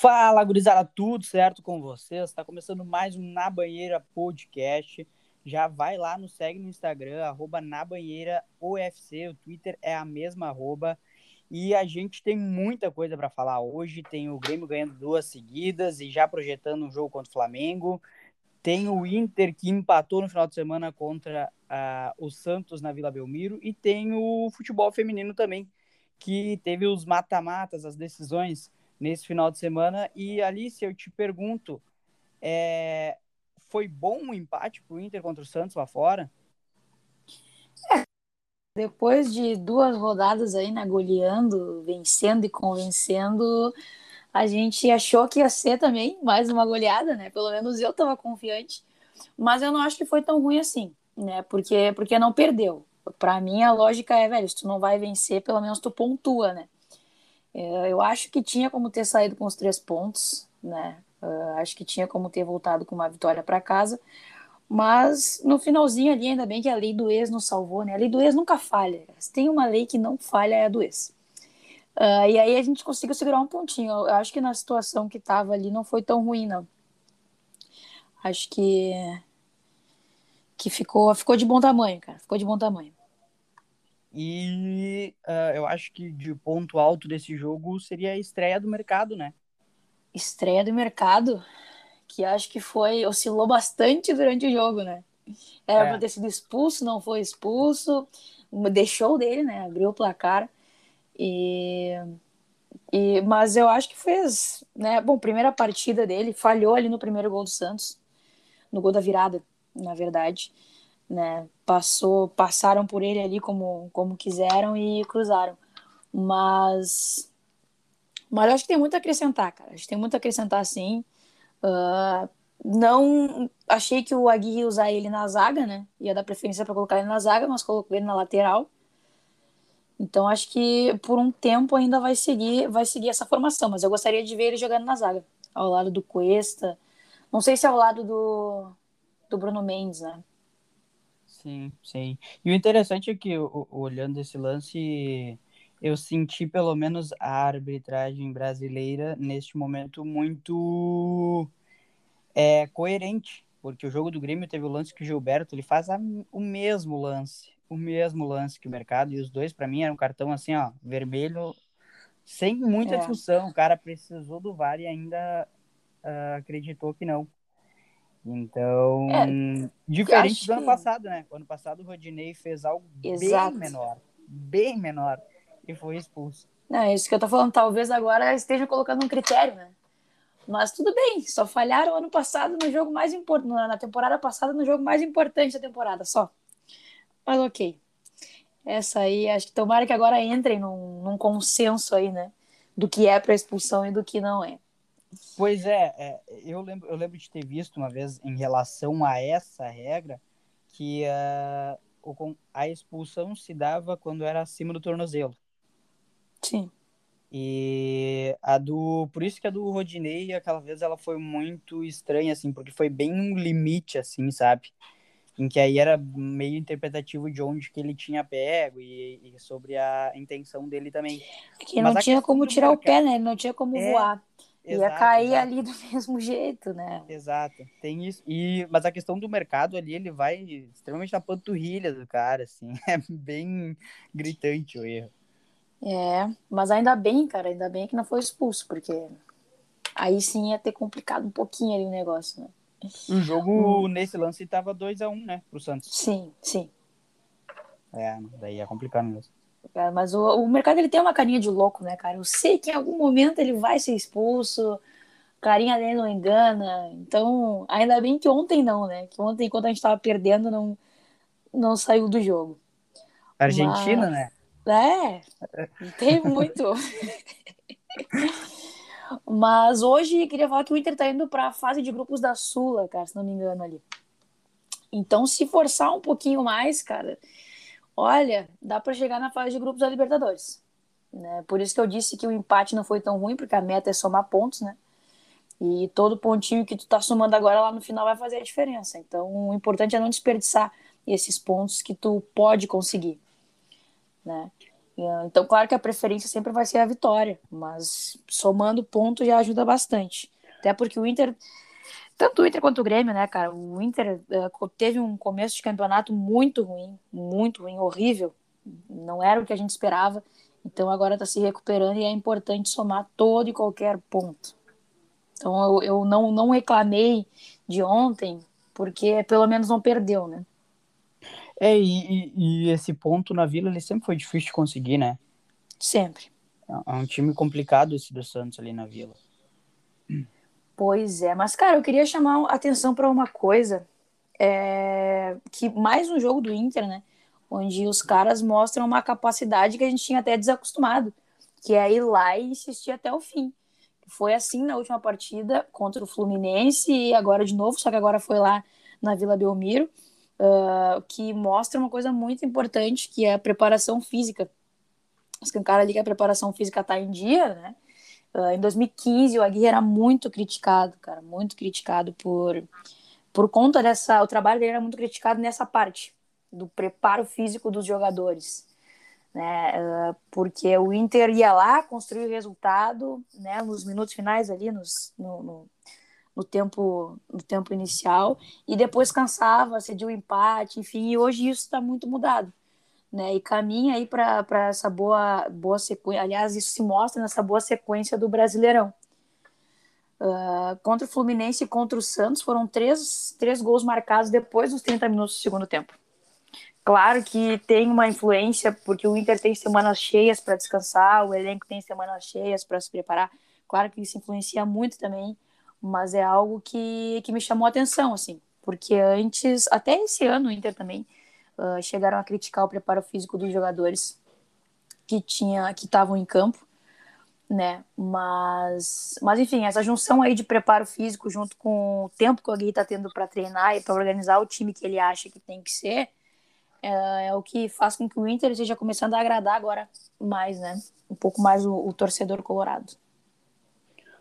Fala, gurizada, tudo certo com vocês? Está começando mais um Na Banheira Podcast. Já vai lá, nos segue no Instagram, arroba Na Banheira UFC, o Twitter é a mesma arroba. E a gente tem muita coisa para falar hoje. Tem o Grêmio ganhando duas seguidas e já projetando um jogo contra o Flamengo. Tem o Inter que empatou no final de semana contra uh, o Santos na Vila Belmiro. E tem o futebol feminino também, que teve os mata-matas, as decisões nesse final de semana. E Alice, eu te pergunto, é, foi bom o empate para o Inter contra o Santos lá fora? É, depois de duas rodadas aí, né, goleando, vencendo e convencendo, a gente achou que ia ser também mais uma goleada, né? Pelo menos eu estava confiante. Mas eu não acho que foi tão ruim assim, né? Porque, porque não perdeu. Para mim, a lógica é, velho, se tu não vai vencer, pelo menos tu pontua, né? É, eu acho que tinha como ter saído com os três pontos, né? Uh, acho que tinha como ter voltado com uma vitória para casa. Mas no finalzinho ali, ainda bem que a lei do ex nos salvou, né? A lei do ex nunca falha. Se tem uma lei que não falha, é a do ex. Uh, e aí a gente conseguiu segurar um pontinho. Eu acho que na situação que estava ali não foi tão ruim, não. Acho que que ficou, ficou de bom tamanho, cara. Ficou de bom tamanho. E uh, eu acho que de ponto alto desse jogo seria a estreia do mercado, né? Estreia do mercado, que acho que foi, oscilou bastante durante o jogo, né? Era é. para ter sido expulso, não foi expulso, deixou dele, né? Abriu o placar. E, e, mas eu acho que fez, né? Bom, primeira partida dele, falhou ali no primeiro gol do Santos, no gol da virada, na verdade né? Passou, passaram por ele ali como, como quiseram e cruzaram. Mas, mas acho que tem muito a acrescentar, cara. Acho que tem muito a acrescentar, sim. Uh, não achei que o Aguirre ia usar ele na zaga, né? Ia dar preferência para colocar ele na zaga, mas colocou ele na lateral. Então acho que por um tempo ainda vai seguir, vai seguir essa formação, mas eu gostaria de ver ele jogando na zaga, ao lado do Cuesta. Não sei se é ao lado do, do Bruno Mendes, né? Sim, sim. E o interessante é que, olhando esse lance, eu senti pelo menos a arbitragem brasileira neste momento muito é, coerente, porque o jogo do Grêmio teve o lance que o Gilberto ele faz a, o mesmo lance, o mesmo lance que o mercado, e os dois, para mim, eram um cartão assim, ó, vermelho, sem muita é. discussão. O cara precisou do VAR e ainda uh, acreditou que não. Então, é, diferente do ano que... passado, né? O ano passado o Rodinei fez algo Exato. bem menor, bem menor, e foi expulso. Não, é isso que eu tô falando. Talvez agora esteja colocando um critério, né? Mas tudo bem, só falharam ano passado no jogo mais importante, na temporada passada, no jogo mais importante da temporada, só. Mas ok. Essa aí, acho que tomara que agora entrem num, num consenso aí, né? Do que é para expulsão e do que não é. Pois é, é, eu, lembro, eu lembro de ter visto uma vez em relação a essa regra que uh, o, a expulsão se dava quando era acima do tornozelo. Sim. E a do. Por isso que a do Rodinei, aquela vez, ela foi muito estranha, assim, porque foi bem um limite, assim, sabe? Em que aí era meio interpretativo de onde que ele tinha pego e, e sobre a intenção dele também. Que não tinha como tirar o pé, né? Não tinha como é, voar. Exato, ia cair exato. ali do mesmo jeito, né? Exato, tem isso. E, mas a questão do mercado ali, ele vai extremamente na panturrilha do cara, assim. É bem gritante o erro. É, mas ainda bem, cara, ainda bem que não foi expulso, porque aí sim ia ter complicado um pouquinho ali o negócio, né? O jogo, hum. nesse lance, tava 2x1, um, né, pro Santos. Sim, sim. É, daí ia complicar mesmo. Cara, mas o, o mercado ele tem uma carinha de louco, né, cara? Eu sei que em algum momento ele vai ser expulso, carinha dele não engana. Então, ainda bem que ontem não, né? Que ontem, enquanto a gente tava perdendo, não, não saiu do jogo. Argentina, mas, né? É, tem muito. mas hoje queria falar que o Inter tá indo para a fase de grupos da Sula, cara, se não me engano ali. Então, se forçar um pouquinho mais, cara, olha, dá para chegar na fase de grupos da Libertadores. Né? Por isso que eu disse que o empate não foi tão ruim, porque a meta é somar pontos, né? E todo pontinho que tu tá somando agora lá no final vai fazer a diferença. Então, o importante é não desperdiçar esses pontos que tu pode conseguir, né? Então, claro que a preferência sempre vai ser a vitória, mas somando pontos já ajuda bastante. Até porque o Inter, tanto o Inter quanto o Grêmio, né, cara? O Inter uh, teve um começo de campeonato muito ruim, muito ruim, horrível. Não era o que a gente esperava. Então agora está se recuperando e é importante somar todo e qualquer ponto. Então eu, eu não, não reclamei de ontem, porque pelo menos não perdeu, né? É, e, e, esse ponto na Vila ele sempre foi difícil de conseguir, né? Sempre. É, é um time complicado esse do Santos ali na Vila. Pois é, mas cara, eu queria chamar atenção para uma coisa, é... que mais um jogo do Inter, né? Onde os caras mostram uma capacidade que a gente tinha até desacostumado, que é ir lá e insistir até o fim. Foi assim na última partida contra o Fluminense e agora de novo, só que agora foi lá na Vila Belmiro uh, que mostra uma coisa muito importante, que é a preparação física. Escancara ali que a preparação física está em dia, né? Uh, em 2015, o Aguirre era muito criticado, cara, muito criticado por, por conta dessa. O trabalho dele era muito criticado nessa parte do preparo físico dos jogadores, né? Uh, porque o Inter ia lá, construir o resultado, né? Nos minutos finais ali, nos, no, no no tempo, no tempo inicial e depois cansava, cedia o empate, enfim, e hoje isso está muito mudado. Né, e caminha aí para essa boa, boa sequência. Aliás, isso se mostra nessa boa sequência do Brasileirão. Uh, contra o Fluminense e contra o Santos foram três, três gols marcados depois dos 30 minutos do segundo tempo. Claro que tem uma influência, porque o Inter tem semanas cheias para descansar, o elenco tem semanas cheias para se preparar. Claro que isso influencia muito também mas é algo que, que me chamou a atenção, assim, porque antes, até esse ano, o Inter também, uh, chegaram a criticar o preparo físico dos jogadores que tinha que estavam em campo, né? Mas, mas enfim, essa junção aí de preparo físico junto com o tempo que o Gui está tendo para treinar e para organizar o time que ele acha que tem que ser, é, é, o que faz com que o Inter esteja começando a agradar agora mais, né? Um pouco mais o, o torcedor colorado.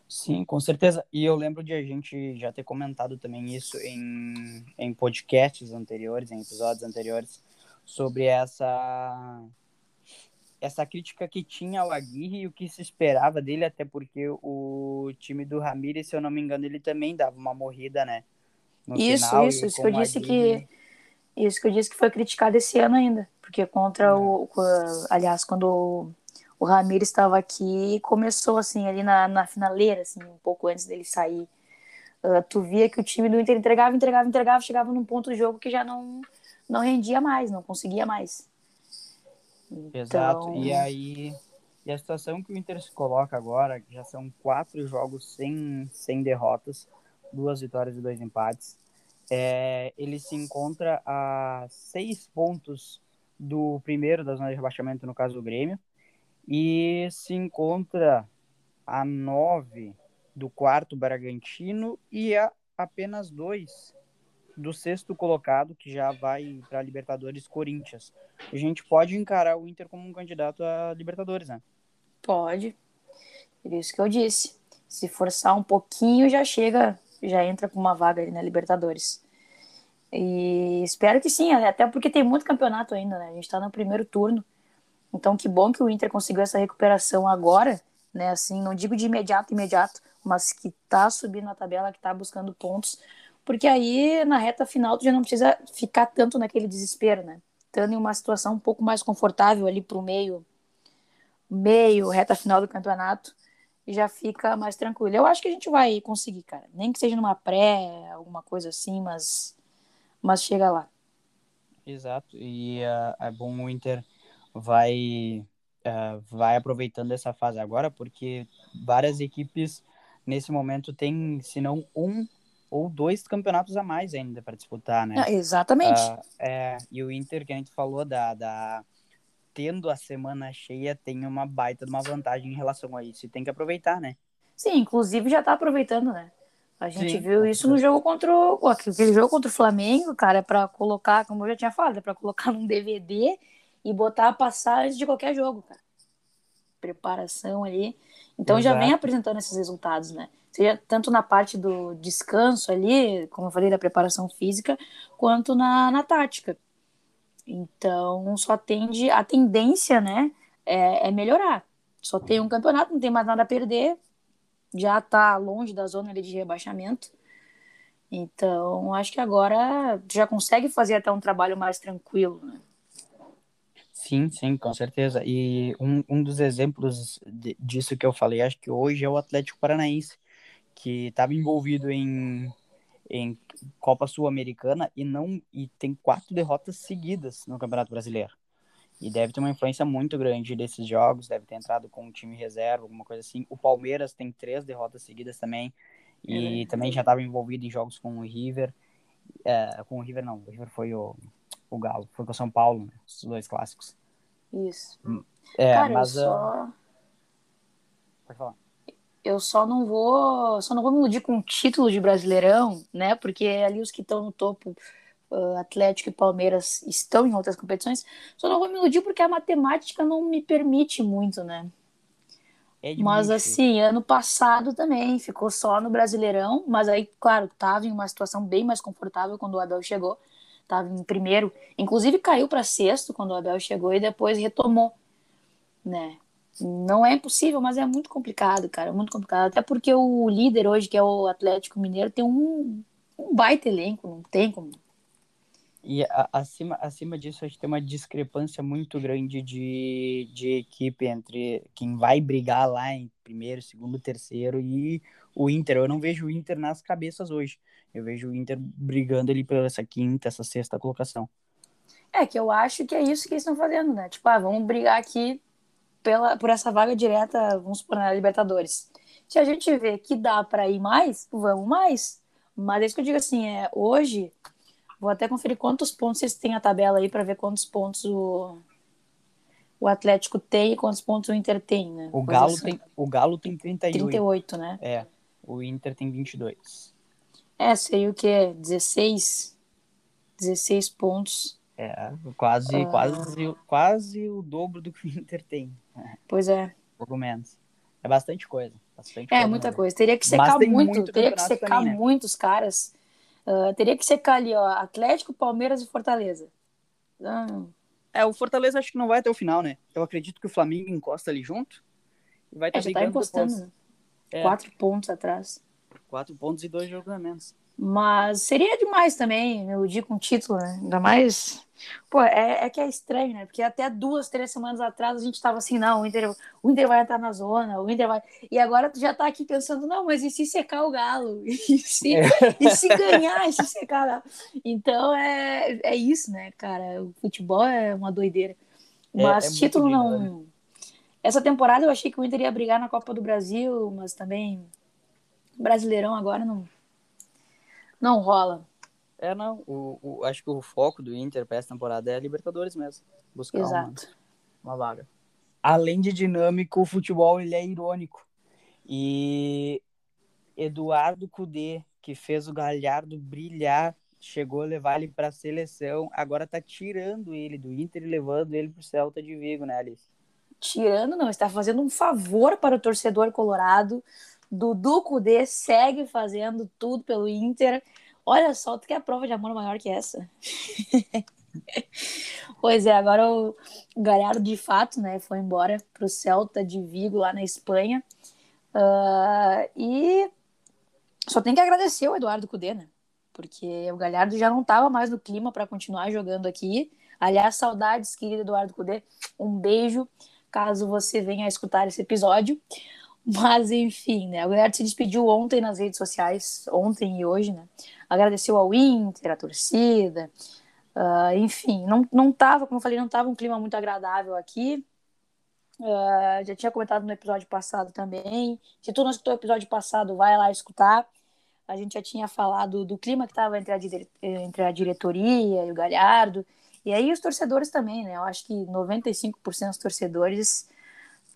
Sim, com certeza. E eu lembro de a gente já ter comentado também isso em, em podcasts anteriores, em episódios anteriores, sobre essa essa crítica que tinha ao Aguirre e o que se esperava dele, até porque o time do Ramírez, se eu não me engano, ele também dava uma morrida, né? Isso, final, isso, isso que eu disse Aguirre... que isso que eu disse que foi criticado esse ano ainda, porque contra é. o, aliás, quando o Ramiro estava aqui e começou assim ali na, na finaleira, assim, um pouco antes dele sair. Uh, tu via que o time do Inter entregava, entregava, entregava, chegava num ponto do jogo que já não, não rendia mais, não conseguia mais. Então... Exato. E aí, e a situação que o Inter se coloca agora, que já são quatro jogos sem, sem derrotas, duas vitórias e dois empates, é, ele se encontra a seis pontos do primeiro da zona de rebaixamento, no caso do Grêmio, e se encontra a nove do quarto Bragantino e a apenas dois do sexto colocado, que já vai para Libertadores Corinthians. A gente pode encarar o Inter como um candidato a Libertadores, né? Pode. Por isso que eu disse. Se forçar um pouquinho, já chega, já entra com uma vaga ali na Libertadores. E espero que sim, até porque tem muito campeonato ainda, né? A gente está no primeiro turno. Então, que bom que o Inter conseguiu essa recuperação agora, né? Assim, não digo de imediato, imediato, mas que tá subindo na tabela, que tá buscando pontos, porque aí na reta final tu já não precisa ficar tanto naquele desespero, né? Estando em uma situação um pouco mais confortável ali pro meio, meio, reta final do campeonato, já fica mais tranquilo. Eu acho que a gente vai conseguir, cara. Nem que seja numa pré, alguma coisa assim, mas, mas chega lá. Exato. E uh, é bom o Inter vai, uh, vai aproveitando essa fase agora, porque várias equipes nesse momento têm, se não um ou dois campeonatos a mais ainda para disputar, né? Ah, exatamente. Uh, é, e o Inter, que a gente falou, da, da, tendo a semana cheia, tem uma baita de uma vantagem em relação a isso. E tem que aproveitar, né? Sim, inclusive já tá aproveitando, né? A gente Sim, viu isso no jogo contra o. Aquele jogo contra o Flamengo, cara, é pra colocar, como eu já tinha falado, é pra colocar num DVD e botar a passar antes de qualquer jogo, cara. Preparação ali. Então Exato. já vem apresentando esses resultados, né? Seja tanto na parte do descanso ali, como eu falei, da preparação física, quanto na, na tática. Então só tende a tendência, né? é, é melhorar. Só tem um campeonato, não tem mais nada a perder, já está longe da zona de rebaixamento. Então, acho que agora já consegue fazer até um trabalho mais tranquilo, né? Sim, sim, com certeza. E um, um dos exemplos de, disso que eu falei, acho que hoje é o Atlético Paranaense, que estava envolvido em, em Copa Sul-Americana e não e tem quatro derrotas seguidas no Campeonato Brasileiro. E deve ter uma influência muito grande desses jogos, deve ter entrado com um time reserva, alguma coisa assim. O Palmeiras tem três derrotas seguidas também, e é também já estava envolvido em jogos com o River. É, com o River não, o River foi o, o Galo, foi com o São Paulo, né, os dois clássicos. Isso. Hum, é, Cara, mas. eu só... Pode falar. Eu só não vou, só não vou me iludir com o título de Brasileirão, né? Porque ali os que estão no topo uh, Atlético e Palmeiras estão em outras competições, só não vou me iludir porque a matemática não me permite muito, né? É mas assim, ano passado também ficou só no Brasileirão, mas aí, claro, tava em uma situação bem mais confortável quando o Abel chegou, tava em primeiro, inclusive caiu para sexto quando o Abel chegou e depois retomou, né? Não é impossível, mas é muito complicado, cara, muito complicado. Até porque o líder hoje, que é o Atlético Mineiro, tem um, um baita elenco, não tem como e a, acima, acima disso, a gente tem uma discrepância muito grande de, de equipe entre quem vai brigar lá em primeiro, segundo, terceiro e o Inter. Eu não vejo o Inter nas cabeças hoje. Eu vejo o Inter brigando ali pela essa quinta, essa sexta colocação. É, que eu acho que é isso que eles estão fazendo, né? Tipo, ah, vamos brigar aqui pela, por essa vaga direta, vamos supor, na Libertadores. Se a gente vê que dá para ir mais, vamos mais. Mas é isso que eu digo assim, é, hoje Vou até conferir quantos pontos vocês têm a tabela aí para ver quantos pontos o, o Atlético tem e quantos pontos o Inter tem, né? O Galo, assim. tem, o Galo tem 38. 38, né? É, o Inter tem 22. É, seria o quê? 16? 16 pontos. É, quase, ah. quase, quase o dobro do que o Inter tem. Pois é. Pouco menos. É bastante coisa. Bastante é, coisa muita coisa. Teria que secar muito, muito teria que secar também, né? muitos caras Uh, teria que secar ali, ó, Atlético, Palmeiras e Fortaleza. Ah. É, o Fortaleza acho que não vai até o final, né? Eu acredito que o Flamengo encosta ali junto. E vai é, já tá encostando. Né? É. Quatro pontos atrás. Quatro pontos e dois jogos a menos. Mas seria demais também me iludir com o título, né? Ainda mais. Pô, é, é que é estranho, né? Porque até duas, três semanas atrás a gente tava assim, não, o Inter, o Inter vai entrar na zona, o Inter vai. E agora tu já tá aqui pensando, não, mas e se secar o Galo? E se, é. e se ganhar, e se secar? Então é, é isso, né, cara? O futebol é uma doideira. É, mas é, título não. Né? Essa temporada eu achei que o Inter ia brigar na Copa do Brasil, mas também. Brasileirão agora não não rola. É, não. O, o, acho que o foco do Inter para essa temporada é a Libertadores mesmo. Buscar Exato. Uma, uma vaga. Além de dinâmico, o futebol ele é irônico. E Eduardo Cudê, que fez o Galhardo brilhar, chegou a levar ele para a seleção, agora tá tirando ele do Inter e levando ele para o Celta de Vigo, né, Alice? Tirando, não, está fazendo um favor para o torcedor colorado Dudu Cudê segue fazendo tudo pelo Inter. Olha só, tu quer prova de amor maior que essa? pois é, agora o Galhardo de fato, né, foi embora para o Celta de Vigo lá na Espanha. Uh, e só tem que agradecer o Eduardo Cudê, né? Porque o Galhardo já não estava mais no clima para continuar jogando aqui. Aliás, saudades, querido Eduardo Cudê. Um beijo, caso você venha a escutar esse episódio. Mas, enfim, né? A galera se despediu ontem nas redes sociais, ontem e hoje, né? Agradeceu ao Inter, a torcida. Uh, enfim, não, não tava, como eu falei, não tava um clima muito agradável aqui. Uh, já tinha comentado no episódio passado também. Se tu não escutou o episódio passado, vai lá escutar. A gente já tinha falado do clima que estava entre entre a diretoria e o Galhardo. E aí os torcedores também, né? Eu acho que 95% dos torcedores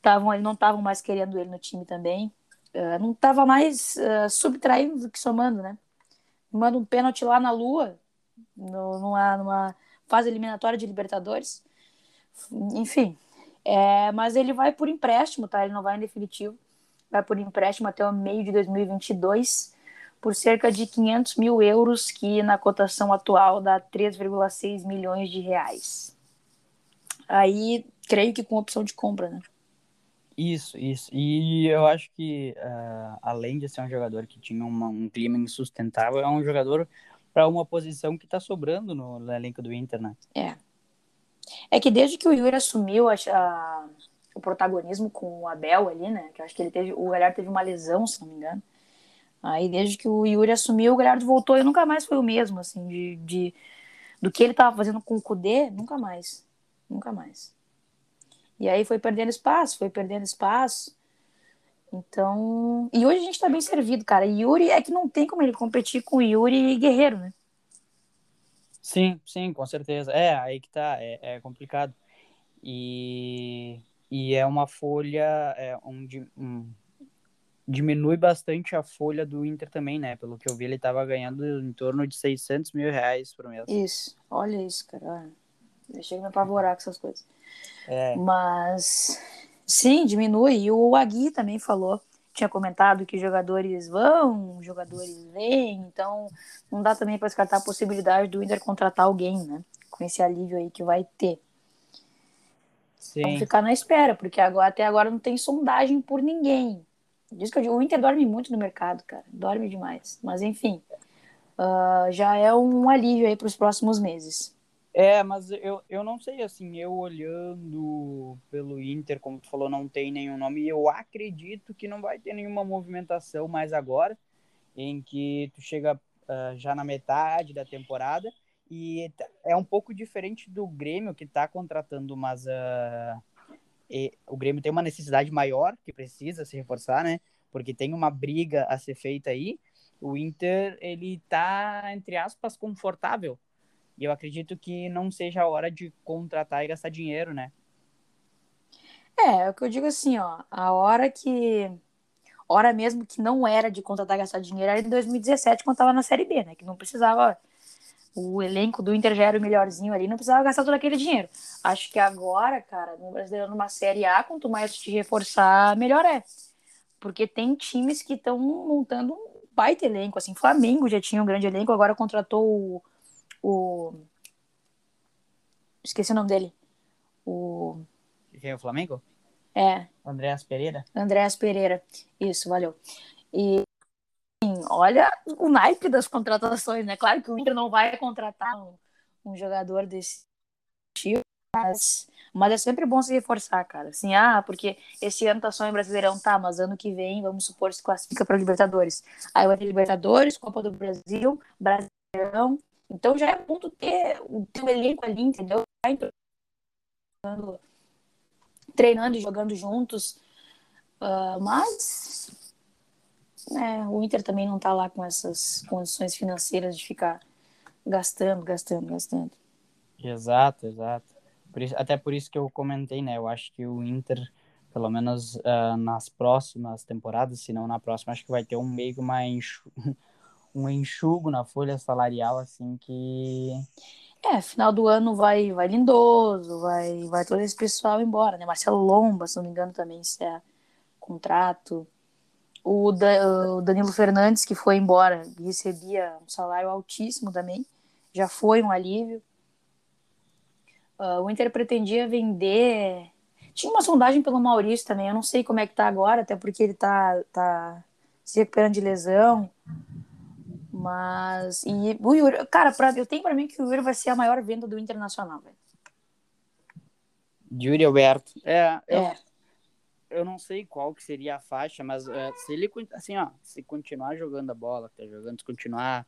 tavam, não estavam mais querendo ele no time também. Uh, não estava mais uh, subtraindo do que somando, né? Manda um pênalti lá na Lua, no, numa, numa fase eliminatória de Libertadores. Enfim, é, mas ele vai por empréstimo, tá? Ele não vai em definitivo. Vai por empréstimo até o meio de 2022 por cerca de 500 mil euros, que na cotação atual dá 3,6 milhões de reais. Aí, creio que com opção de compra, né? Isso, isso. E eu acho que, uh, além de ser um jogador que tinha uma, um clima insustentável, é um jogador para uma posição que está sobrando no, no, elenco do Inter, né? É. É que desde que o Yuri assumiu a, a, o protagonismo com o Abel ali, né? Que eu acho que ele teve. O Galhardo teve uma lesão, se não me engano. Aí, desde que o Yuri assumiu, o Galhardo voltou e nunca mais foi o mesmo, assim, de, de do que ele estava fazendo com o Kudê, nunca mais. Nunca mais. E aí foi perdendo espaço, foi perdendo espaço. Então. E hoje a gente tá bem servido, cara. Yuri é que não tem como ele competir com Yuri e Guerreiro, né? Sim, sim, com certeza. É, aí que tá, é, é complicado. E, e é uma folha, é um, um, diminui bastante a folha do Inter também, né? Pelo que eu vi, ele tava ganhando em torno de 600 mil reais por mês. Isso, olha isso, cara. Deixa eu me apavorar com essas coisas. É. Mas, sim, diminui. E o Agui também falou, tinha comentado que jogadores vão, jogadores vêm, então não dá também para descartar a possibilidade do Inter contratar alguém, né? Com esse alívio aí que vai ter. Sim. Vamos ficar na espera, porque agora, até agora não tem sondagem por ninguém. Diz que o Inter dorme muito no mercado, cara. Dorme demais. Mas enfim, uh, já é um alívio aí para os próximos meses. É, mas eu, eu não sei, assim, eu olhando pelo Inter, como tu falou, não tem nenhum nome, e eu acredito que não vai ter nenhuma movimentação mais agora, em que tu chega uh, já na metade da temporada, e é um pouco diferente do Grêmio, que tá contratando, mas uh, e, o Grêmio tem uma necessidade maior, que precisa se reforçar, né, porque tem uma briga a ser feita aí, o Inter, ele tá, entre aspas, confortável, e eu acredito que não seja a hora de contratar e gastar dinheiro, né? É, é o que eu digo assim, ó, a hora que hora mesmo que não era de contratar e gastar dinheiro era em 2017 quando tava na Série B, né? Que não precisava o elenco do Inter já era o melhorzinho ali, não precisava gastar todo aquele dinheiro. Acho que agora, cara, no Brasileiro numa Série A, quanto mais te reforçar, melhor é. Porque tem times que estão montando um baita elenco, assim, Flamengo já tinha um grande elenco, agora contratou o o. Esqueci o nome dele. O. Quem é o Flamengo? É. Andréas Pereira? Andréas Pereira. Isso, valeu. E olha o naipe das contratações, né? Claro que o Inter não vai contratar um, um jogador desse tipo, mas, mas é sempre bom se reforçar, cara. Assim, ah, porque esse ano tá só em Brasileirão, tá, mas ano que vem, vamos supor, se classifica para Libertadores. Aí vai ter Libertadores, Copa do Brasil, Brasileirão, então já é bom tu ter o teu elenco ali, entendeu? Treinando, e jogando juntos. Uh, mas né, o Inter também não está lá com essas condições financeiras de ficar gastando, gastando, gastando. Exato, exato. Por isso, até por isso que eu comentei, né? Eu acho que o Inter, pelo menos uh, nas próximas temporadas, se não na próxima, acho que vai ter um meio enxu um enxugo na folha salarial, assim, que. É, final do ano vai, vai Lindoso, vai, vai todo esse pessoal embora, né? Marcelo Lomba, se não me engano, também se é contrato. O, da, o Danilo Fernandes, que foi embora, recebia um salário altíssimo também, já foi um alívio. Uh, o Inter pretendia vender. Tinha uma sondagem pelo Maurício também, eu não sei como é que tá agora, até porque ele tá, tá se recuperando de lesão. Mas. E o Yuri, cara, pra, eu tenho pra mim que o Yuri vai ser a maior venda do Internacional, velho. Yuri Alberto. É, eu, é. eu não sei qual que seria a faixa, mas é, se ele, assim, ó, se continuar jogando a bola, tá jogando, se continuar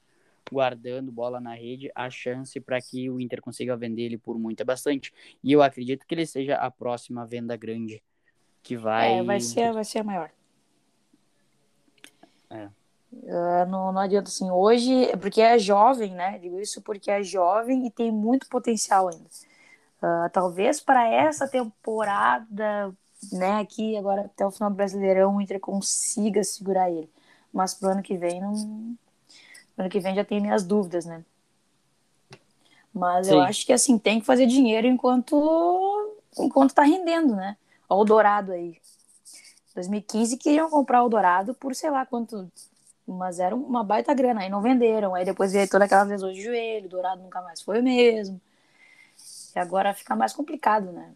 guardando bola na rede, a chance para que o Inter consiga vender ele por muito é bastante. E eu acredito que ele seja a próxima venda grande que vai. É, vai ser, vai ser a maior. É. Uh, não, não adianta assim, hoje, porque é jovem, né? Digo isso porque é jovem e tem muito potencial ainda. Uh, talvez para essa temporada, né, aqui agora até o final do Brasileirão, o Inter consiga segurar ele. Mas pro ano que vem, não. Pro ano que vem já tem minhas dúvidas, né? Mas Sim. eu acho que assim, tem que fazer dinheiro enquanto enquanto tá rendendo, né? Olha o Dourado aí. 2015 queriam comprar o Dourado por sei lá quanto mas era uma baita grana. Aí não venderam. Aí depois veio toda aquela lesão de joelho, Dourado nunca mais foi o mesmo. E agora fica mais complicado, né?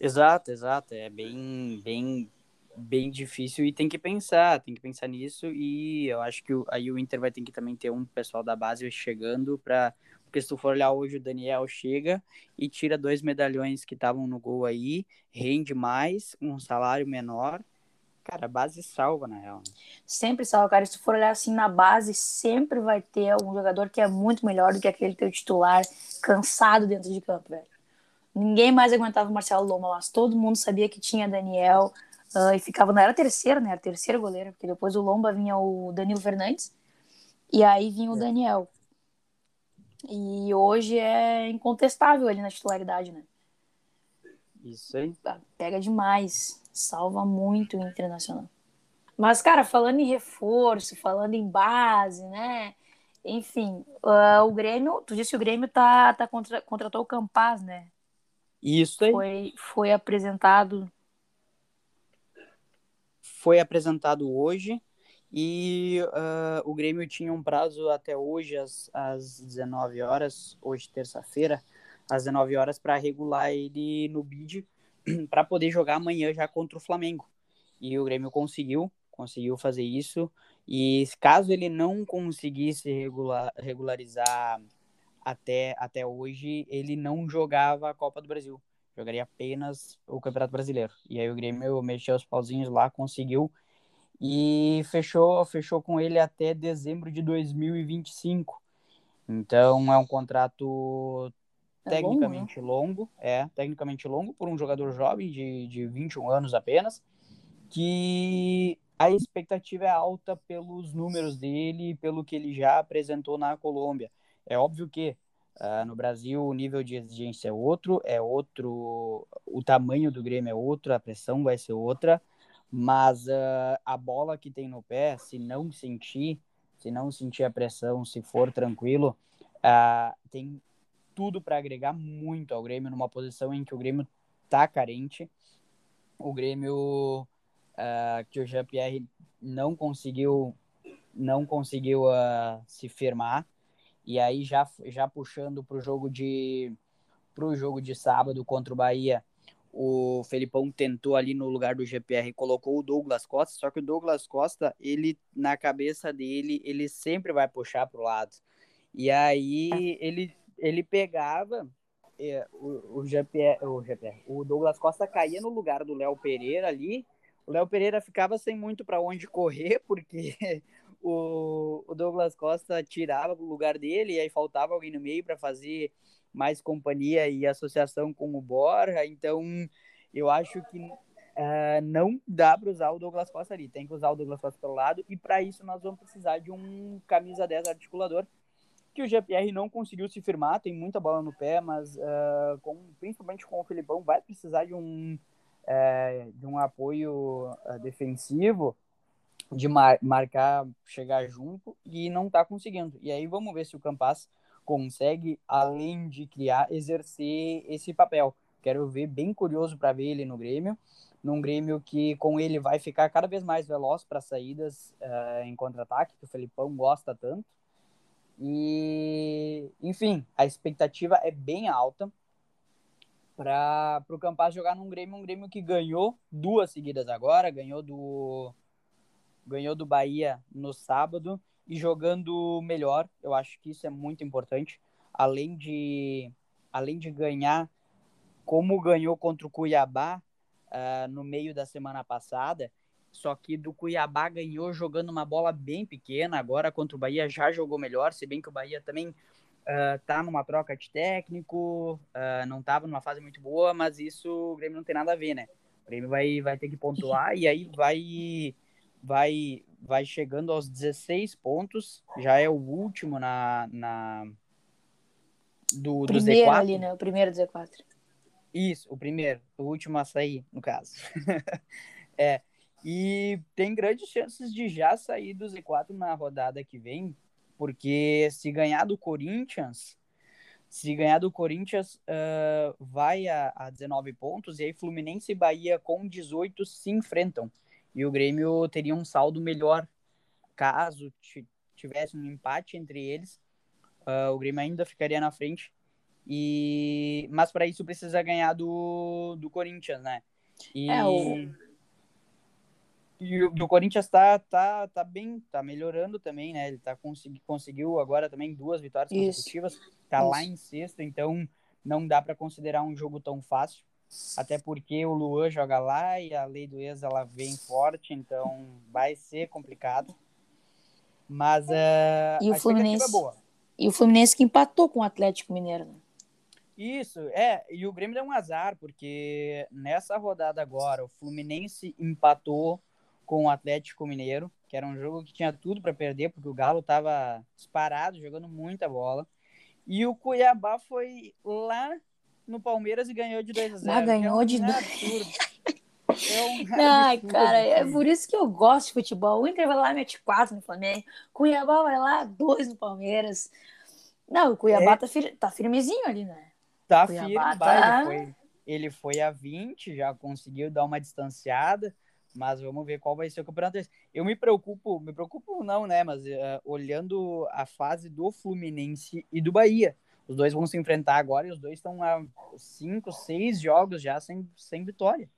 Exato, exato. É bem, bem, bem difícil e tem que pensar, tem que pensar nisso. E eu acho que aí o Inter vai ter que também ter um pessoal da base chegando para porque se tu for olhar hoje, o Daniel chega e tira dois medalhões que estavam no gol aí, rende mais, um salário menor. Cara, a base salva, na real. Né? Sempre salva, cara. Se tu for olhar assim na base, sempre vai ter um jogador que é muito melhor do que aquele teu titular, cansado dentro de campo, velho. Ninguém mais aguentava o Marcelo Loma, mas todo mundo sabia que tinha Daniel uh, e ficava. Não era terceiro, né? Era terceiro goleiro, porque depois do Lomba vinha o Danilo Fernandes e aí vinha o é. Daniel. E hoje é incontestável ali na titularidade, né? Isso aí. Pega demais. Salva muito o Internacional. Mas, cara, falando em reforço, falando em base, né? Enfim, uh, o Grêmio, tu disse que o Grêmio tá, tá contra, contratou o Campaz, né? Isso aí. Foi, foi apresentado. Foi apresentado hoje. E uh, o Grêmio tinha um prazo até hoje, às, às 19 horas, hoje, terça-feira, às 19 horas, para regular ele no bid, para poder jogar amanhã já contra o Flamengo. E o Grêmio conseguiu, conseguiu fazer isso. E caso ele não conseguisse regular, regularizar até, até hoje, ele não jogava a Copa do Brasil. Jogaria apenas o Campeonato Brasileiro. E aí o Grêmio mexeu os pauzinhos lá, conseguiu e fechou, fechou com ele até dezembro de 2025. Então é um contrato é tecnicamente longo, longo, é, tecnicamente longo por um jogador jovem de, de 21 anos apenas, que a expectativa é alta pelos números dele e pelo que ele já apresentou na Colômbia. É óbvio que uh, no Brasil o nível de exigência é outro, é outro, o tamanho do Grêmio é outro, a pressão vai ser outra, mas uh, a bola que tem no pé, se não sentir, se não sentir a pressão, se for tranquilo, uh, tem tudo para agregar muito ao Grêmio numa posição em que o Grêmio tá carente. O Grêmio uh, que o Jean-Pierre não conseguiu não conseguiu se firmar e aí já já puxando para o jogo de pro jogo de sábado contra o Bahia o Felipão tentou ali no lugar do GPR, colocou o Douglas Costa, só que o Douglas Costa, ele na cabeça dele, ele sempre vai puxar para o lado. E aí ele, ele pegava é, o, o, GPR, o GPR, o Douglas Costa caía no lugar do Léo Pereira ali. O Léo Pereira ficava sem muito para onde correr, porque o, o Douglas Costa tirava o lugar dele e aí faltava alguém no meio para fazer mais companhia e associação com o Borja, então eu acho que uh, não dá para usar o Douglas Costa ali, tem que usar o Douglas Costa pelo lado, e para isso nós vamos precisar de um camisa 10 articulador, que o GPR não conseguiu se firmar, tem muita bola no pé, mas uh, com, principalmente com o Filipão, vai precisar de um, uh, de um apoio defensivo, de mar marcar, chegar junto, e não está conseguindo. E aí vamos ver se o Campas consegue, além de criar, exercer esse papel. Quero ver, bem curioso para ver ele no Grêmio, num Grêmio que com ele vai ficar cada vez mais veloz para saídas uh, em contra-ataque, que o Felipão gosta tanto. E, enfim, a expectativa é bem alta para o Campas jogar num Grêmio, um Grêmio que ganhou duas seguidas agora, ganhou do ganhou do Bahia no sábado e jogando melhor. Eu acho que isso é muito importante. Além de, além de ganhar, como ganhou contra o Cuiabá uh, no meio da semana passada, só que do Cuiabá ganhou jogando uma bola bem pequena. Agora contra o Bahia já jogou melhor, se bem que o Bahia também uh, tá numa troca de técnico, uh, não estava numa fase muito boa, mas isso o Grêmio não tem nada a ver, né? O Grêmio vai, vai ter que pontuar e aí vai vai vai chegando aos 16 pontos, já é o último na, na do, do Z4. ali, né? O primeiro do Z4. Isso, o primeiro, o último a sair, no caso. é, e tem grandes chances de já sair do Z4 na rodada que vem, porque se ganhar do Corinthians, se ganhar do Corinthians, uh, vai a, a 19 pontos, e aí Fluminense e Bahia com 18 se enfrentam e o Grêmio teria um saldo melhor caso tivesse um empate entre eles. Uh, o Grêmio ainda ficaria na frente E mas para isso precisa ganhar do, do Corinthians, né? E É, o- e o, o Corinthians tá, tá, tá bem, tá melhorando também, né? Ele tá consegui, conseguiu agora também duas vitórias Isso. consecutivas, tá lá Isso. em sexto, então não dá para considerar um jogo tão fácil. Até porque o Luan joga lá e a lei do ex ela vem forte, então vai ser complicado. Mas eh, E o a expectativa Fluminense? é boa. E o Fluminense que empatou com o Atlético Mineiro, né? Isso, é, e o Grêmio deu um azar, porque nessa rodada agora o Fluminense empatou com o Atlético Mineiro, que era um jogo que tinha tudo para perder, porque o Galo tava disparado, jogando muita bola. E o Cuiabá foi lá no Palmeiras e ganhou de 2 a 0. Ah, ganhou é um de dois. absurdo. É um Ai, cara, é assim. por isso que eu gosto de futebol. O Inter vai lá mete 4 no Flamengo. Cuiabá vai lá, 2 no Palmeiras. Não, o Cuiabá É. tá, fir- tá firmezinho ali, né? Tá Cuiabá firme, tá- ele, foi, ele foi a 20, já conseguiu dar uma distanciada, mas vamos ver qual vai ser o campeonato. desse. Eu me preocupo, me preocupo não, né, mas eh, olhando a fase do Fluminense e do Bahia. Os dois vão se enfrentar agora e os dois estão há cinco, seis jogos já sem, sem vitória.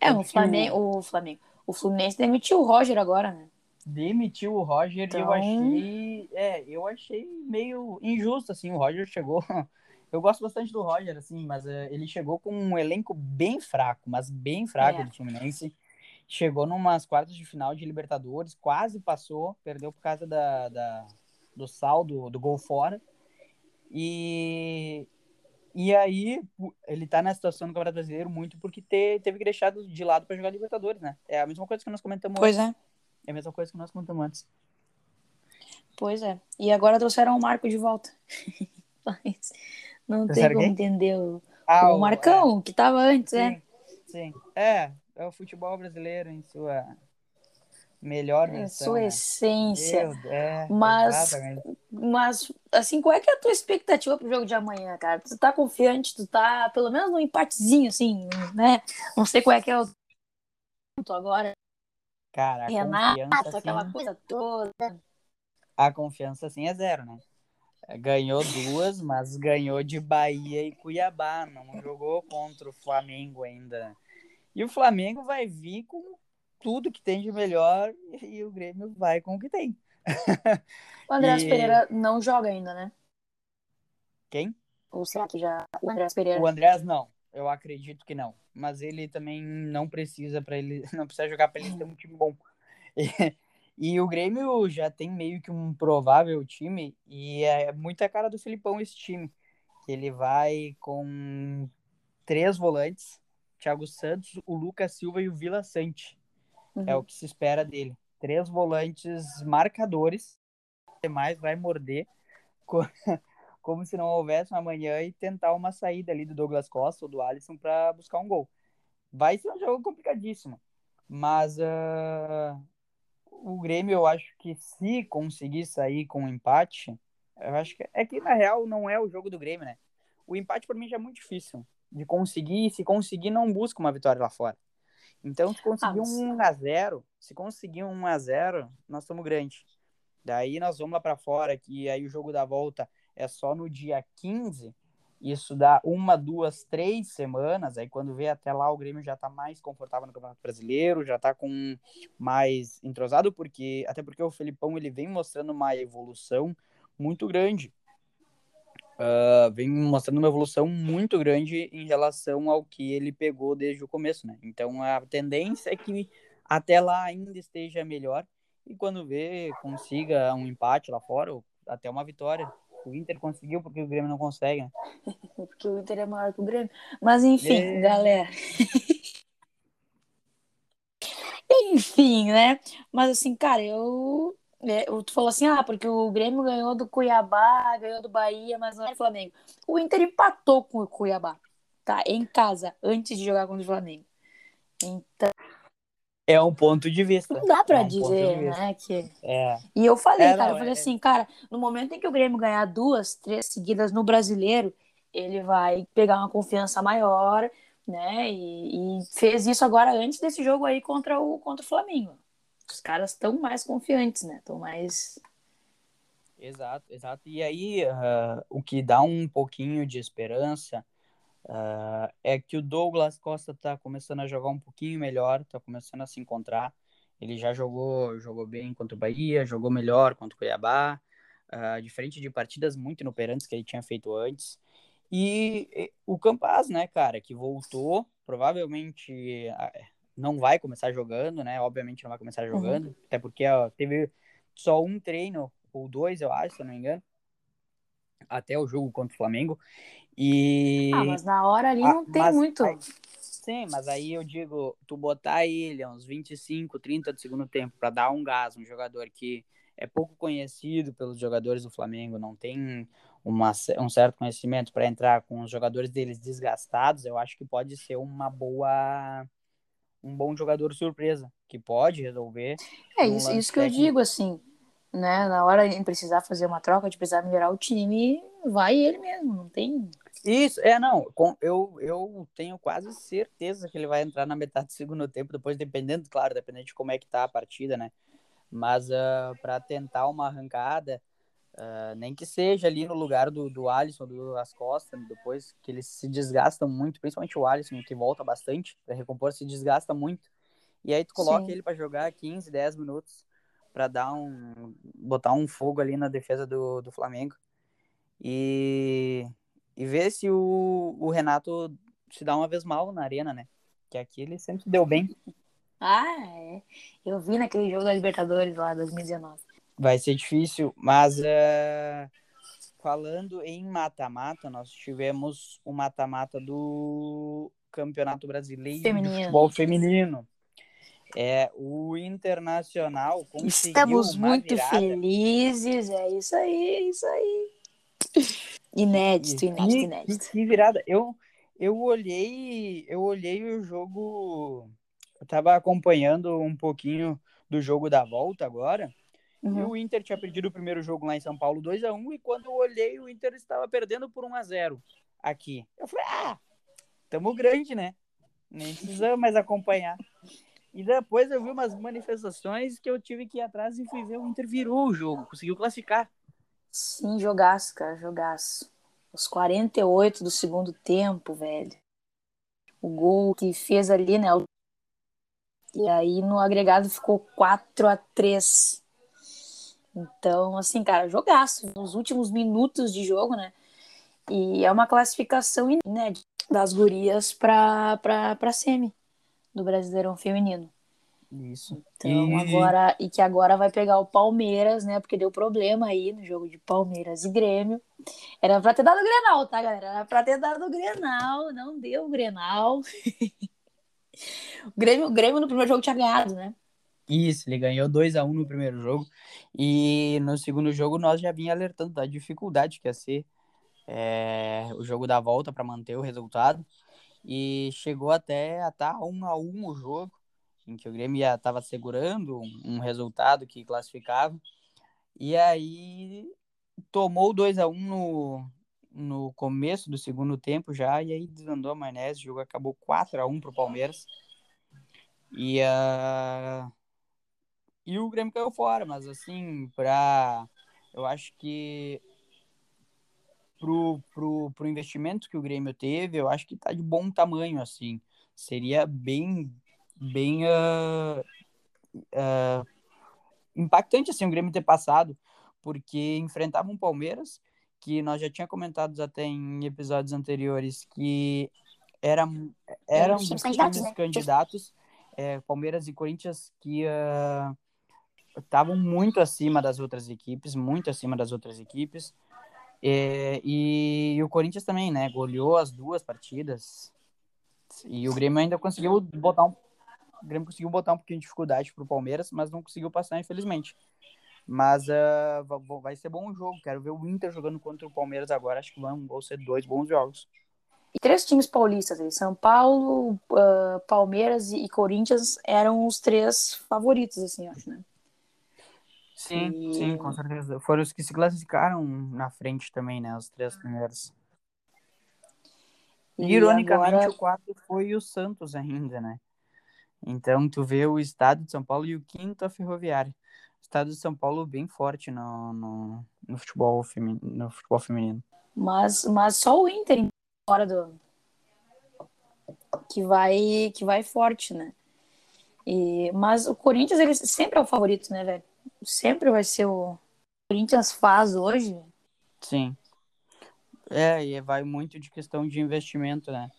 É, o que Flamengo, o Flamengo. O Fluminense demitiu o Roger agora, né? Demitiu o Roger e eu Então- achei, é, eu achei meio injusto assim, o Roger chegou Eu gosto bastante do Roger, assim, mas eh, ele chegou com um elenco bem fraco, mas bem fraco É. do Fluminense. Chegou numas quartas de final de Libertadores, quase passou, perdeu por causa da, da- do saldo do gol fora. E, e aí ele tá na situação do Campeonato Brasileiro muito porque te- teve que deixar de lado para jogar Libertadores, né? É a mesma coisa que nós comentamos Pois antes. é. É a mesma coisa que nós comentamos antes. Pois é. E agora trouxeram o Marco de volta. Mas não tem como quem? entender o, Ah, o Marcão, que tava antes, é, é. sim, sim. É, é o futebol brasileiro em sua melhor Em versão. sua né? essência. Meu, é, Mas- exatamente. Mas, assim, qual é que é a tua expectativa pro jogo de amanhã, cara? Tu tá confiante? Tu tá, pelo menos, num empatezinho, assim, né? Não sei qual é que é o ponto agora. Cara, a Renato, confiança, aquela assim, coisa toda. a confiança assim é zero, né? Ganhou duas, mas ganhou de Bahia e Cuiabá, não jogou contra o Flamengo ainda. E o Flamengo vai vir com tudo que tem de melhor e o Grêmio vai com o que tem. O Andrés E- Pereira não joga ainda, né? Quem? Ou será que já. O Andrés Pereira. O Andrés não, eu acredito que não. Mas ele também não precisa para ele, não precisa jogar para ele ter um time bom. E, e o Grêmio já tem meio que um provável time e é muito a cara do Filipão esse time. Ele vai com três volantes, Thiago Santos, o Lucas Silva e o Vila Sante. Uhum. É o que se espera dele. Três volantes marcadores. O demais vai morder co- como se não houvesse um amanhã e tentar uma saída ali do Douglas Costa ou do Alisson para buscar um gol. Vai ser um jogo complicadíssimo. Mas ah, o Grêmio, eu acho que se conseguir sair com um empate, eu acho que é que na real não é o jogo do Grêmio, né? O empate para mim já é muito difícil de conseguir. Se conseguir, não busca uma vitória lá fora. Então, se conseguir Ah, um 1x0, se conseguir um 1x0, nós estamos grande. Daí nós vamos lá para fora, que aí o jogo da volta é só no dia 15. Isso dá uma, duas, três semanas. Aí quando vê até lá, o Grêmio já tá mais confortável no Campeonato Brasileiro, já tá com mais entrosado, porque até porque o Felipão ele vem mostrando uma evolução muito grande. Ah, vem mostrando uma evolução muito grande em relação ao que ele pegou desde o começo, né? Então a tendência é que até lá ainda esteja melhor e quando vê consiga um empate lá fora ou até uma vitória. O Inter conseguiu porque o Grêmio não consegue, né? Porque o Inter é maior que o Grêmio. Mas enfim, É. galera. enfim, né? Mas assim, cara, eu. É, Tu falou assim, ah, porque o Grêmio ganhou do Cuiabá, ganhou do Bahia, mas não é Flamengo. O Inter empatou com o Cuiabá, tá? Em casa, antes de jogar contra o Flamengo. Então, É um ponto de vista. não dá pra É um dizer, né? Que... É, E eu falei, É, cara, não, eu falei é- assim, cara, no momento em que o Grêmio ganhar duas, três seguidas no brasileiro, ele vai pegar uma confiança maior, né? E, e fez isso agora antes desse jogo aí contra o, contra o Flamengo. Os caras estão mais confiantes, né? Estão mais. Exato, exato. E aí, uh, o que dá um pouquinho de esperança uh, é que o Douglas Costa tá começando a jogar um pouquinho melhor, tá começando a se encontrar. Ele já jogou, jogou bem contra o Bahia, jogou melhor contra o Cuiabá, uh, diferente de partidas muito inoperantes que ele tinha feito antes. E, e o Campaz, né, cara, que voltou, provavelmente não vai começar jogando, né? Obviamente não vai começar jogando, uhum. até porque ó, teve só um treino, ou dois, eu acho, se eu não me engano, até o jogo contra o Flamengo. E... Ah, mas na hora ali não ah, tem mas, muito. Aí, sim, mas aí eu digo, tu botar ele uns 25, 30 do segundo tempo para dar um gás, um jogador que é pouco conhecido pelos jogadores do Flamengo, não tem uma, um certo conhecimento para entrar com os jogadores deles desgastados, eu acho que pode ser uma boa um bom jogador surpresa, que pode resolver. É isso, isso que eu digo, assim, né? Na hora de precisar fazer uma troca, de precisar melhorar o time, vai ele mesmo, não tem. Isso, é, não, eu, eu tenho quase certeza que ele vai entrar na metade do segundo tempo, depois dependendo, claro, dependendo de como é que tá a partida, né? Mas uh, ah, para tentar uma arrancada, Uh, nem que seja ali no lugar do, do Alisson, do As Costas, depois que eles se desgastam muito, principalmente o Alisson, que volta bastante para recompor, se desgasta muito. E aí tu coloca Sim. ele para jogar 15, 10 minutos para dar um botar um fogo ali na defesa do, do Flamengo. E e ver se o, o Renato se dá uma vez mal na arena, né? Que aqui ele sempre deu bem. Ah, é. Eu vi naquele jogo da Libertadores lá, 2019. Vai ser difícil, mas uh, falando em mata-mata, nós tivemos o mata-mata do Campeonato Brasileiro feminino. de Futebol Feminino. É, o Internacional conseguiu Estamos muito virada. felizes, é isso aí, é isso aí. Inédito, inédito, inédito. Que, virada. Eu, eu olhei, eu olhei o jogo, eu tava acompanhando um pouquinho do jogo da volta agora. Uhum. E o Inter tinha perdido o primeiro jogo lá em São Paulo 2 a 1 e quando eu olhei o Inter estava perdendo por 1 a 0 aqui. Eu falei: "Ah, tamo grande, né? Nem precisa mais acompanhar". E depois eu vi umas manifestações que eu tive que ir atrás e fui ver o Inter virou o jogo, conseguiu classificar. Sim, jogaço, cara, jogaço. Os 48 do segundo tempo, velho. O gol que fez ali, né? E aí no agregado ficou 4 a 3 então, assim, cara, jogaço nos últimos minutos de jogo, né? E é uma classificação inédita das gurias para para semi do Brasileirão Feminino. Isso. Então, e... agora e que agora vai pegar o Palmeiras, né? Porque deu problema aí no jogo de Palmeiras e Grêmio. Era para ter dado o Grenal, tá, galera? Era para ter dado o Grenal, não deu o Grenal. o Grêmio, o Grêmio no primeiro jogo tinha ganhado, né? Isso, ele ganhou 2 a 1 no primeiro jogo. E no segundo jogo nós já vinha alertando da dificuldade que ia ser é, o jogo da volta para manter o resultado. E chegou até a estar tá 1 a 1 o jogo, em que o Grêmio estava segurando um, resultado que classificava. E aí tomou 2 a 1 no, no começo do segundo tempo já, e aí desandou a maionese, o jogo acabou 4 a 1 para o Palmeiras. E uh, e o Grêmio caiu fora, mas assim, pra. Eu acho que pro, pro, pro investimento que o Grêmio teve, eu acho que tá de bom tamanho, assim. Seria bem, bem uh, uh, impactante, assim, o Grêmio ter passado, porque enfrentava um Palmeiras, que nós já tinha comentado até em episódios anteriores, que era, eram os candidatos, né? candidatos é, Palmeiras e Corinthians, que uh, estavam muito acima das outras equipes, muito acima das outras equipes. É, e, e, o Corinthians também, né? Goleou as duas partidas. E o Grêmio ainda conseguiu botar um. O Grêmio conseguiu botar um pouquinho de dificuldade pro Palmeiras, mas não conseguiu passar, infelizmente. Mas uh, vai ser bom o jogo. Quero ver o Inter jogando contra o Palmeiras agora. Acho que vão, vão ser dois bons jogos. E três times paulistas aí, São Paulo, uh, Palmeiras e Corinthians eram os três favoritos, assim, acho, né? Sim, e... sim, com certeza. Foram os que se classificaram na frente também, né? Os três primeiros. E, ironicamente, agora... o quarto foi o Santos ainda, né? Então, tu vê o estado de São Paulo e o quinto a Ferroviária. O estado de São Paulo bem forte no, no, no futebol, feminino, no futebol feminino. Mas, mas só o Inter fora do que vai que vai forte, né? E, mas o Corinthians ele sempre é o favorito, né, velho? Sempre vai ser o Corinthians faz hoje. Sim. É, e vai muito de questão de investimento, né?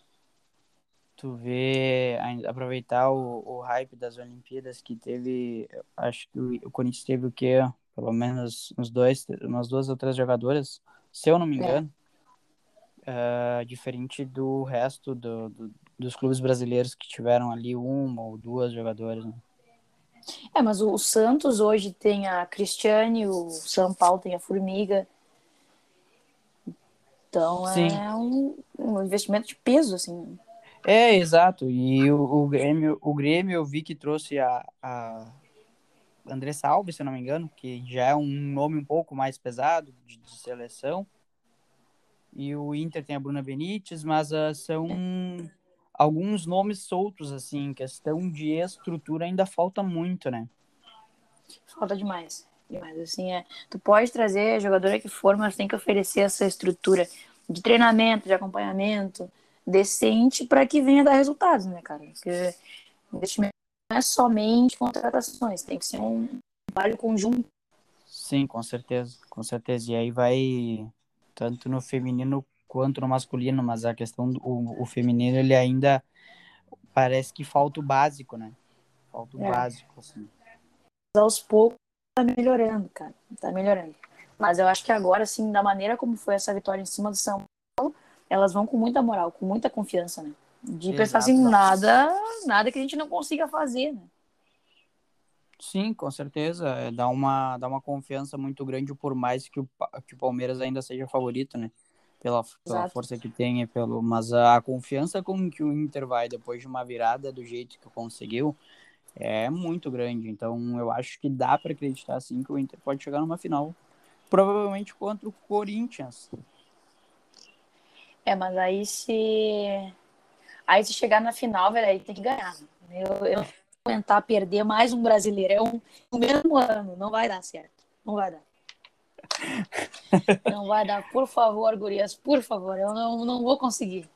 Tu vê, aproveitar o, o hype das Olimpíadas que teve, acho que o, o Corinthians teve o quê? Pelo menos uns dois, umas duas ou três jogadoras, se eu não me é. engano. É. Uh, diferente do resto do, do, dos clubes brasileiros que tiveram ali uma ou duas jogadoras, né? É, mas o, o Santos hoje tem a Cristiane, o São Paulo tem a Formiga. Então Sim. é um, um investimento de peso, assim. É, exato. E o, o, Grêmio, o Grêmio eu vi que trouxe a, a Andressa Alves, se eu não me engano, que já é um nome um pouco mais pesado de, de seleção. E o Inter tem a Bruna Benítez, mas uh, são alguns nomes soltos, assim, questão de estrutura ainda falta muito, né? Falta demais. Demais, assim, é. Tu pode trazer a jogadora que for, mas tem que oferecer essa estrutura de treinamento, de acompanhamento, decente para que venha dar resultados, né, cara? Porque investimento não é somente contratações, tem que ser um trabalho conjunto. Sim, com certeza, com certeza. E aí vai tanto no feminino quanto no masculino, mas a questão do o, o feminino ele ainda parece que falta o básico, né? Falta o é. básico, assim. Aos poucos tá melhorando, cara. Tá melhorando. Mas eu acho que agora, assim, da maneira como foi essa vitória em cima do São elas vão com muita moral, com muita confiança, né? De Exato. pensar assim, nada, nada que a gente não consiga fazer, né? Sim, com certeza. É, dá, uma, dá uma confiança muito grande, por mais que o, que o Palmeiras ainda seja favorito, né? Pela, pela força que tem, pelo, mas a, confiança com que o Inter vai depois de uma virada do jeito que conseguiu é muito grande. Então eu acho que dá para acreditar sim que o Inter pode chegar numa final, provavelmente contra o Corinthians. É, mas aí se. Aí se chegar na final, velho, aí tem que ganhar. Eu, eu vou tentar perder mais um brasileirão no mesmo ano. Não vai dar certo. Não vai dar. Não vai dar. Por favor, Gurias, por favor. Eu não, não vou conseguir.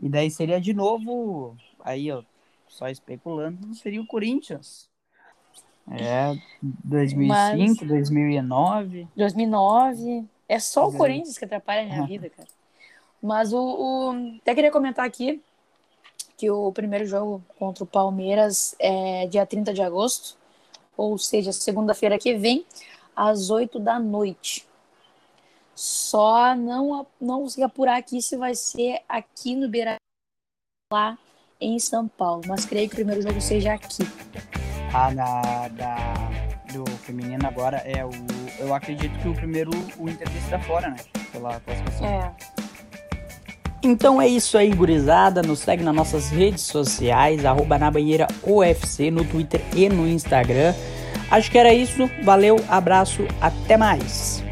E daí seria de novo. Aí, ó, só especulando, seria o Corinthians. É, 2005, Mas... 2009. 2009. É só o Corinthians que atrapalha a minha vida, cara. Mas o, o, até queria comentar aqui que o primeiro jogo contra o Palmeiras é dia 30 de agosto, ou seja, segunda-feira que vem, às 8 da noite. Só não, não consegui apurar aqui se vai ser aqui no Beira lá em São Paulo, mas creio que o primeiro jogo seja aqui. Ah, da, da, do feminino agora é o. Eu acredito que o primeiro o Inter está fora, né? Pela classificação. É. Então é isso aí, gurizada. Nos segue nas nossas redes sociais, arroba na banheira UFC, no Twitter e no Instagram. Acho que era isso. Valeu, abraço, até mais.